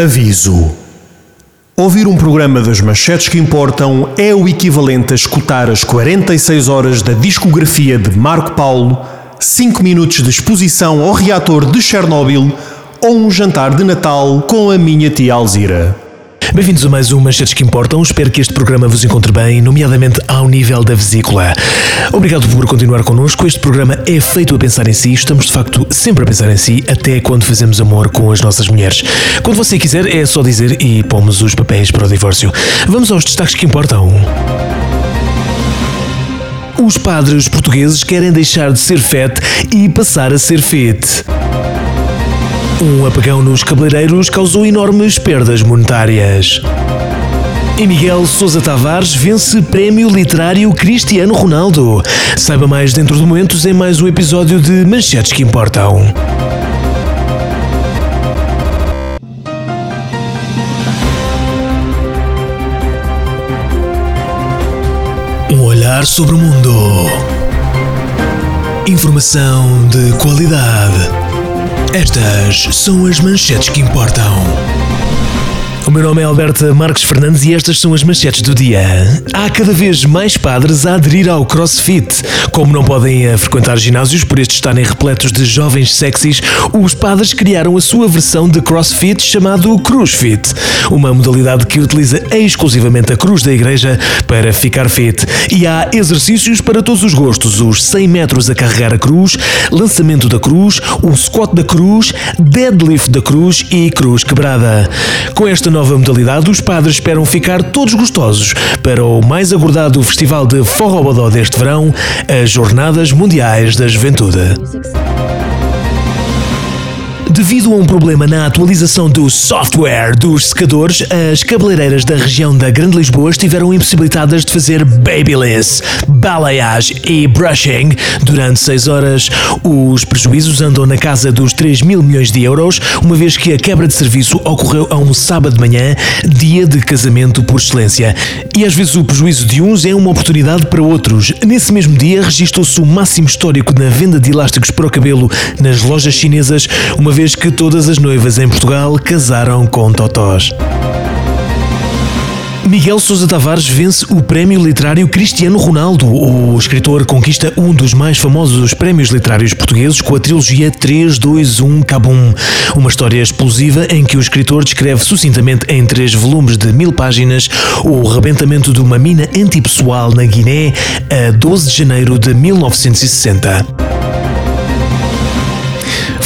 Aviso: Ouvir um programa das manchetes que importam é o equivalente a escutar as 46 horas da discografia de Marco Paulo, 5 minutos de exposição ao reator de Chernobyl ou um jantar de Natal com a minha tia Alzira. Bem-vindos a mais um Manchetes que Importam. Espero que este programa vos encontre bem, nomeadamente ao nível da vesícula. Obrigado por continuar connosco. Este programa é feito a pensar em si. Estamos, de facto, sempre a pensar em si, até quando fazemos amor com as nossas mulheres. Quando você quiser, é só dizer e pomos os papéis para o divórcio. Vamos aos destaques que importam. Os padres portugueses querem deixar de ser FET e passar a ser FIT. Um apagão nos cabeleireiros causou enormes perdas monetárias. E Miguel Sousa Tavares vence Prémio Literário Cristiano Ronaldo. Saiba mais dentro de momentos em mais um episódio de Manchetes que Importam. Um olhar sobre o mundo. Informação de qualidade. Estas são as manchetes que importam. O meu nome é Alberto Marques Fernandes e estas são as manchetes do dia. Há cada vez mais padres a aderir ao CrossFit. Como não podem eh, frequentar ginásios por estes estarem repletos de jovens sexys, os padres criaram a sua versão de CrossFit chamado CruzFit, uma modalidade que utiliza exclusivamente a cruz da igreja para ficar fit. E há exercícios para todos os gostos: os 100 metros a carregar a cruz, lançamento da cruz, o squat da cruz, deadlift da cruz e cruz quebrada. Com esta nova nova modalidade, os padres esperam ficar todos gostosos para o mais aguardado festival de Forrobodó deste verão, as Jornadas Mundiais da Juventude. Devido a um problema na atualização do software dos secadores, as cabeleireiras da região da Grande Lisboa estiveram impossibilitadas de fazer babyliss, balayage e brushing durante 6 horas. Os prejuízos andam na casa dos 3 mil milhões de euros, uma vez que a quebra de serviço ocorreu a um sábado de manhã, dia de casamento por excelência. E às vezes o prejuízo de uns é uma oportunidade para outros. Nesse mesmo dia registrou-se o máximo histórico na venda de elásticos para o cabelo nas lojas chinesas, uma vez vez que todas as noivas em Portugal casaram com totós. Miguel Sousa Tavares vence o Prémio Literário Cristiano Ronaldo. O escritor conquista um dos mais famosos prémios literários portugueses com a trilogia 321 Cabum, uma história explosiva em que o escritor descreve sucintamente em três volumes de mil páginas o rebentamento de uma mina antipessoal na Guiné a 12 de janeiro de 1960.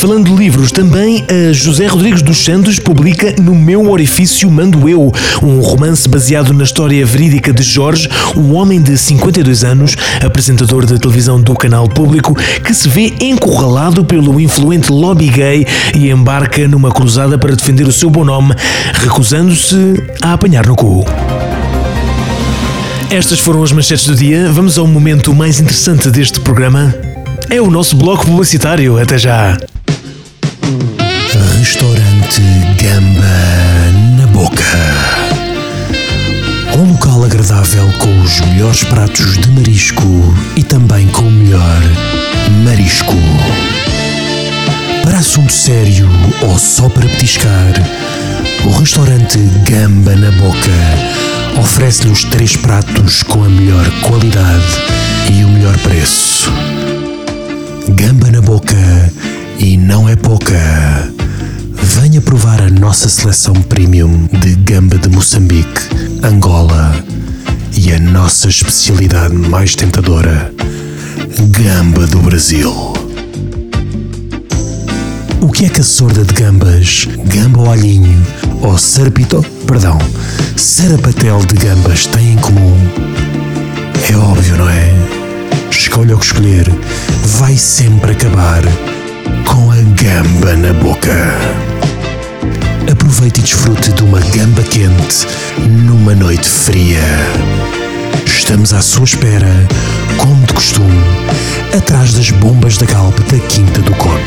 Falando de livros, também a José Rodrigues dos Santos publica No Meu Orifício Mando Eu, um romance baseado na história verídica de Jorge, um homem de 52 anos, apresentador de televisão do canal público, que se vê encurralado pelo influente lobby gay e embarca numa cruzada para defender o seu bom nome, recusando-se a apanhar no cu. Estas foram as manchetes do dia. Vamos ao momento mais interessante deste programa. É o nosso bloco publicitário. Até já! Gamba na Boca. Um local agradável com os melhores pratos de marisco e também com o melhor marisco. Para assunto sério ou só para petiscar, o restaurante Gamba na Boca oferece-lhe os três pratos com a melhor qualidade e o melhor preço. Gamba na Boca e não é pouca. Venha provar a nossa seleção premium de gamba de Moçambique, Angola e a nossa especialidade mais tentadora, gamba do Brasil. O que é que a sorda de gambas, gamba ao alhinho ou sarapito, perdão, sarapatel de gambas tem em comum? É óbvio, não é? Escolha o que escolher, vai sempre acabar com a gamba na boca. Aproveite e desfrute de uma gamba quente numa noite fria. Estamos à sua espera, como de costume, atrás das bombas da Galp da Quinta do Conde.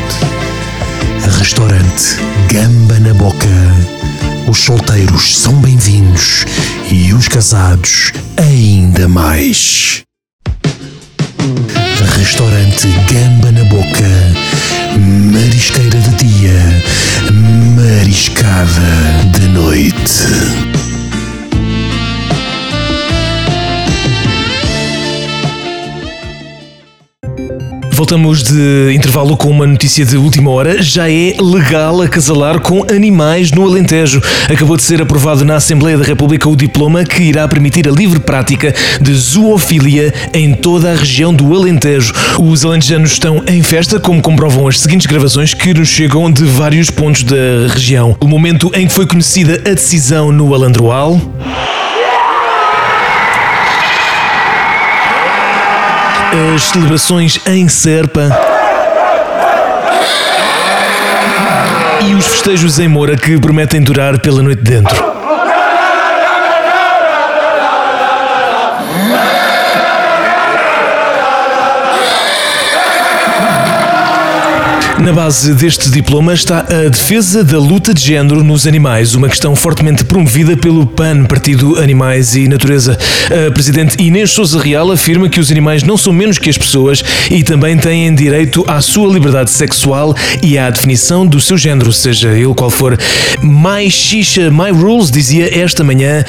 Restaurante Gamba na Boca. Os solteiros são bem-vindos e os casados ainda mais. Restaurante Gamba na Boca. Marisqueira de dia, mariscada de noite. Voltamos de intervalo com uma notícia de última hora. Já é legal acasalar com animais no Alentejo. Acabou de ser aprovado na Assembleia da República o diploma que irá permitir a livre prática de zoofilia em toda a região do Alentejo. Os alentejanos estão em festa, como comprovam as seguintes gravações que nos chegam de vários pontos da região. O momento em que foi conhecida a decisão no Alandroal. As celebrações em Serpa e os festejos em Moura que prometem durar pela noite dentro. Na base deste diploma está a defesa da luta de género nos animais, uma questão fortemente promovida pelo PAN, Partido Animais e Natureza. A presidente Inês Souza Real afirma que os animais não são menos que as pessoas e também têm direito à sua liberdade sexual e à definição do seu género, seja ele qual for. Mais xixa, my rules, dizia esta manhã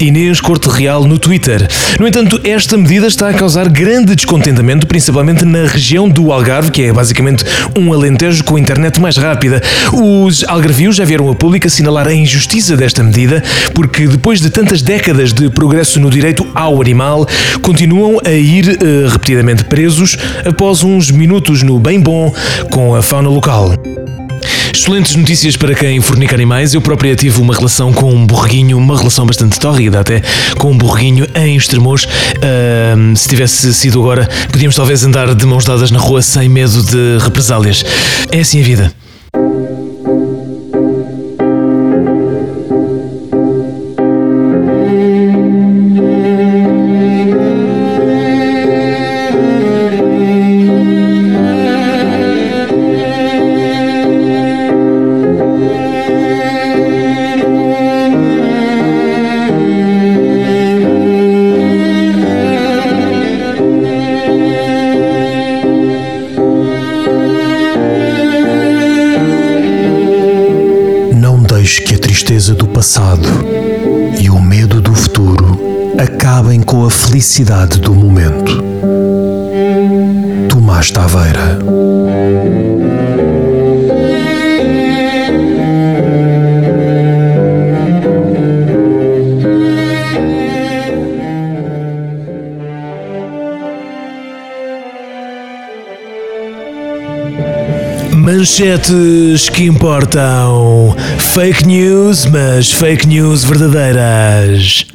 Inês Corte Real no Twitter. No entanto, esta medida está a causar grande descontentamento, principalmente na região do Algarve, que é basicamente um alentejo Alentejo com a internet mais rápida. Os algarvios já vieram a público assinalar a injustiça desta medida, porque depois de tantas décadas de progresso no direito ao animal, continuam a ir uh, repetidamente presos após uns minutos no bem bom com a fauna local. Excelentes notícias para quem fornica animais. Eu própria tive uma relação com um borreguinho, uma relação bastante tórrida até, com um borreguinho em Estremoz. Uh, se tivesse sido agora, podíamos talvez andar de mãos dadas na rua sem medo de represálias. É assim a vida. Acabem com a felicidade do momento. Tomás Taveira Manchetes que importam. Fake news, mas fake news verdadeiras.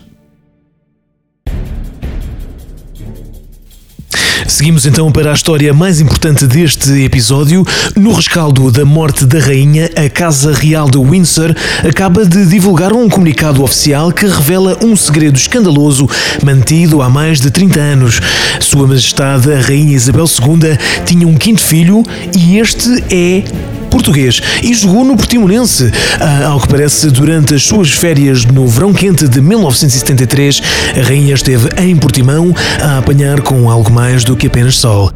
Seguimos então para a história mais importante deste episódio. No rescaldo da morte da rainha, a Casa Real de Windsor acaba de divulgar um comunicado oficial que revela um segredo escandaloso mantido há mais de 30 anos. Sua Majestade, a Rainha Isabel II, tinha um quinto filho e este é português e jogou no Portimonense. Ah, ao que parece, durante as suas férias no verão quente de 1973, a rainha esteve em Portimão a apanhar com algo mais do que apenas sol.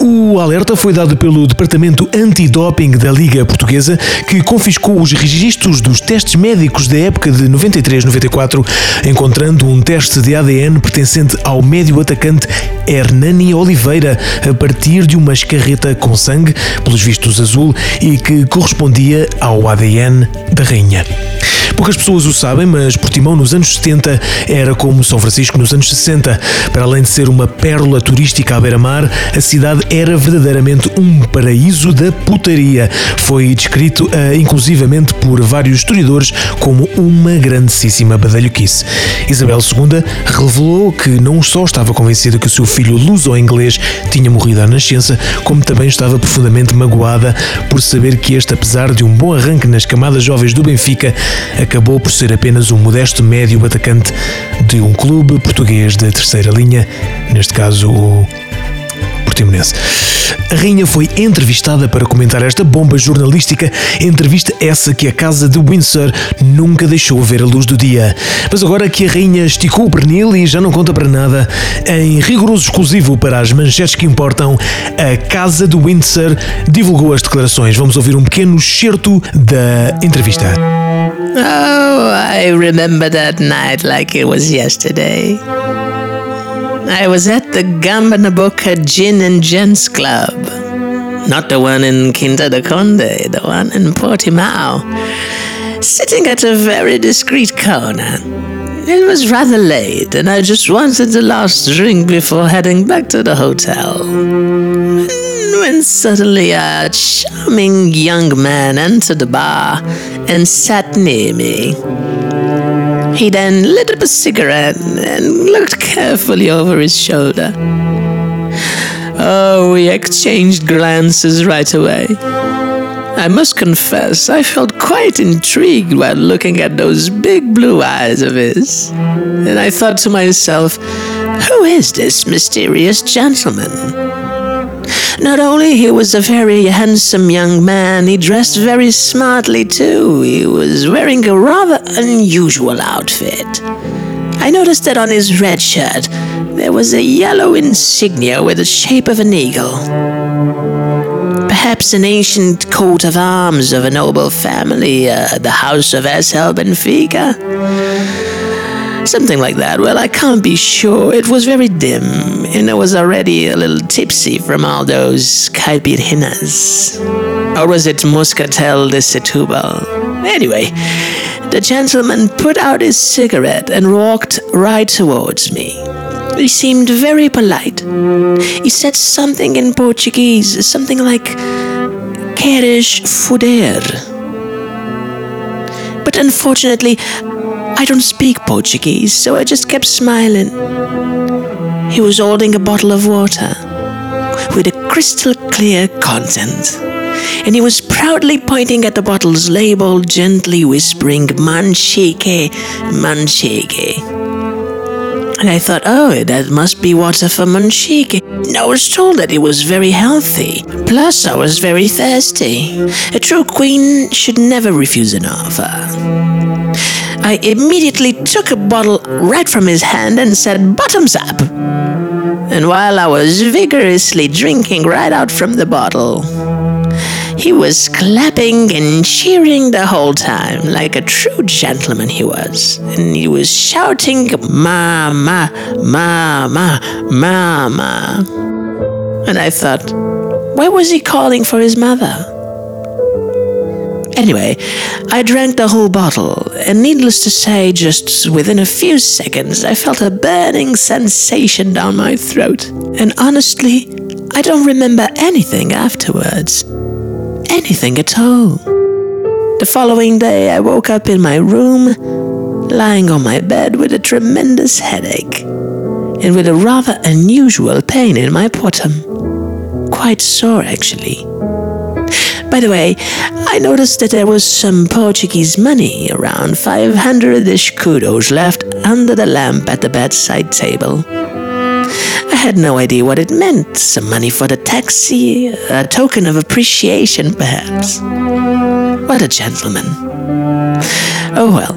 O alerta foi dado pelo Departamento Antidoping da Liga Portuguesa, que confiscou os registros dos testes médicos da época de 93-94, encontrando um teste de ADN pertencente ao médio atacante Hernani Oliveira, a partir de uma escarreta com sangue, pelos vistos azul, e que correspondia ao ADN da rainha. Poucas pessoas o sabem, mas Portimão nos anos 70 era como São Francisco nos anos 60. Para além de ser uma pérola turística à beira-mar, a cidade era verdadeiramente um paraíso da putaria. Foi descrito uh, inclusivamente por vários historiadores como uma grandíssima badalhoquice. Isabel II revelou que não só estava convencida que o seu filho luso-inglês tinha morrido à nascença, como também estava profundamente magoada por saber que este, apesar de um bom arranque nas camadas jovens do Benfica, acabou por ser apenas um modesto médio atacante de um clube português da terceira linha, neste caso o Portimonense. A rainha foi entrevistada para comentar esta bomba jornalística, entrevista essa que a casa de Windsor nunca deixou ver a luz do dia. Mas agora que a rainha esticou o pernil e já não conta para nada, em rigoroso exclusivo para as manchetes que importam, a casa de Windsor divulgou as declarações. Vamos ouvir um pequeno excerto da entrevista. Oh, I remember that night like it was yesterday. I was at the Gamba Naboka Gin and Gents Club. Not the one in Quinta de Conde, the one in Portimao. Sitting at a very discreet corner. It was rather late, and I just wanted the last drink before heading back to the hotel. When suddenly a charming young man entered the bar and sat near me. He then lit up a cigarette and looked carefully over his shoulder. Oh, we exchanged glances right away. I must confess, I felt quite intrigued while looking at those big blue eyes of his. And I thought to myself, who is this mysterious gentleman? Not only he was a very handsome young man, he dressed very smartly too. He was wearing a rather unusual outfit. I noticed that on his red shirt there was a yellow insignia with the shape of an eagle. Perhaps an ancient coat of arms of a noble family, uh, the House of SL Benfica. Something like that. Well, I can't be sure. It was very dim, and I was already a little tipsy from all those caipirinhas. Or was it Muscatel de Setúbal? Anyway, the gentleman put out his cigarette and walked right towards me. He seemed very polite. He said something in Portuguese, something like Queres fuder? But unfortunately, I don't speak Portuguese, so I just kept smiling. He was holding a bottle of water with a crystal clear content, and he was proudly pointing at the bottle's label, gently whispering, Mancheke, Mancheke. And I thought, oh, that must be water for Mancheke. I was told that it was very healthy. Plus, I was very thirsty. A true queen should never refuse an offer. I immediately took a bottle right from his hand and said, Bottoms up! And while I was vigorously drinking right out from the bottle, he was clapping and cheering the whole time, like a true gentleman he was. And he was shouting, Mama, Mama, Mama. And I thought, why was he calling for his mother? Anyway, I drank the whole bottle, and needless to say, just within a few seconds, I felt a burning sensation down my throat. And honestly, I don't remember anything afterwards. Anything at all. The following day, I woke up in my room, lying on my bed with a tremendous headache, and with a rather unusual pain in my bottom. Quite sore, actually. By the way, I noticed that there was some Portuguese money, around 500 ish kudos, left under the lamp at the bedside table. I had no idea what it meant. Some money for the taxi, a token of appreciation, perhaps. What a gentleman. Oh well.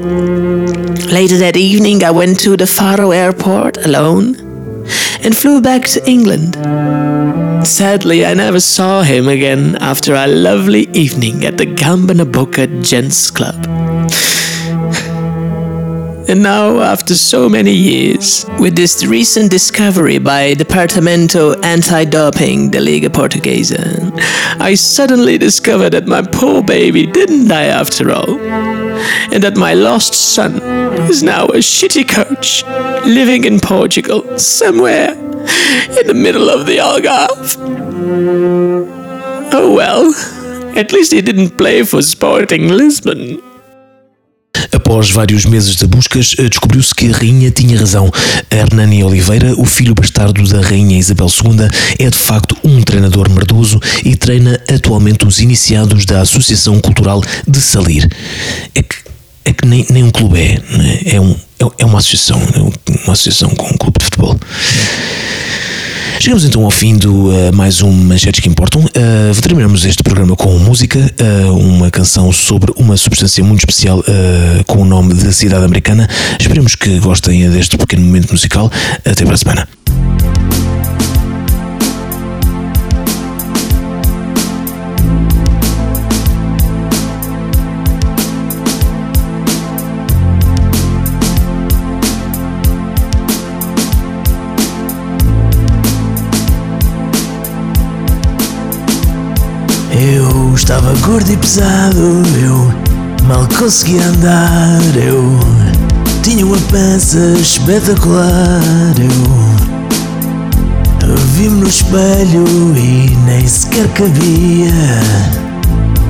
Later that evening, I went to the Faro airport alone and flew back to England. Sadly, I never saw him again after our lovely evening at the Gamba Naboka Gents Club. And now, after so many years, with this recent discovery by Departamento Anti-Doping de Liga Portuguesa, I suddenly discovered that my poor baby didn't die after all, and that my lost son is now a shitty coach, living in Portugal, somewhere in the middle of the Algarve. Oh well, at least he didn't play for Sporting Lisbon. Após vários meses de buscas, eh, descobriu-se que a rainha tinha razão. Hernani Oliveira, o filho bastardo da rainha Isabel II, é de facto um treinador merdoso e treina atualmente os iniciados da Associação Cultural de Salir. É que, é que nem, nem um clube é, é, um, é uma associação, é uma associação com um clube de futebol. Chegamos então ao fim do uh, mais um Manchetes que Importam. Uh, terminamos este programa com música, uh, uma canção sobre uma substância muito especial com o nome de Cidade Americana. Esperemos que gostem deste pequeno momento musical. Até para a semana. Estava gordo e pesado, eu mal conseguia andar, eu tinha uma pança espetacular, eu vi-me no espelho e nem sequer cabia.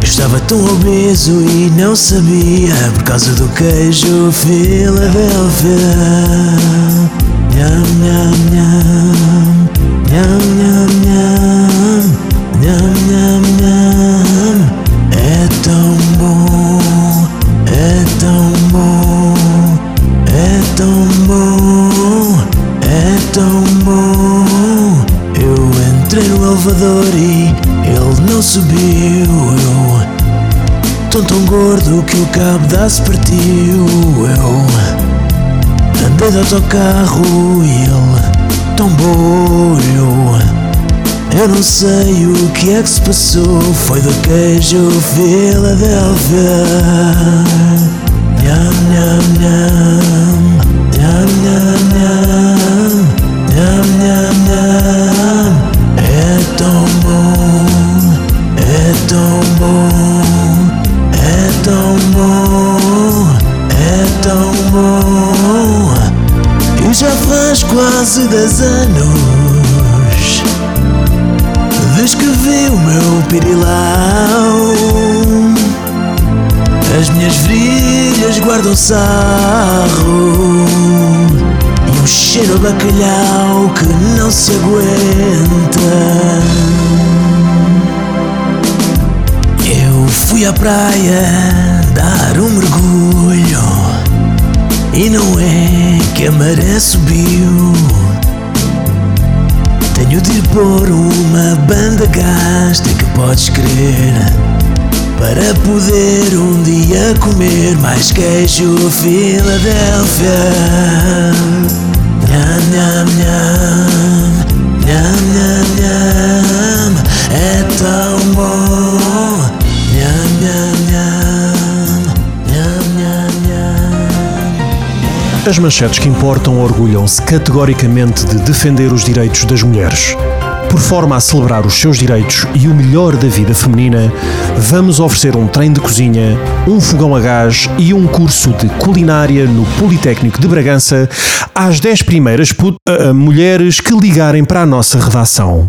Eu estava tão obeso e não sabia por causa do queijo Filadélfia. Nham, nham, nham, nham, nham, nham, da-se partiu. Eu andei de autocarro e ele tombou. Eu eu não sei o que é que se passou. Foi do queijo Filadélfia. Nham, nham, nham. Nham, nham, nham. Nham, nham, nham. É tão bom. É tão bom. É tão bom. E já faz quase dez anos. Desde que vi o meu pirilau As minhas virilhas guardam sarro E um cheiro a bacalhau que não se aguenta. Eu fui à praia dar um mergulho E não é que a maré subiu tenho de pôr uma banda gasta que podes crer Para poder um dia comer mais queijo Filadélfia Nham, nham, As manchetes que importam orgulham-se categoricamente de defender os direitos das mulheres. Por forma a celebrar os seus direitos e o melhor da vida feminina, vamos oferecer um trem de cozinha, um fogão a gás e um curso de culinária no Politécnico de Bragança às 10 primeiras ah, mulheres que ligarem para a nossa redação.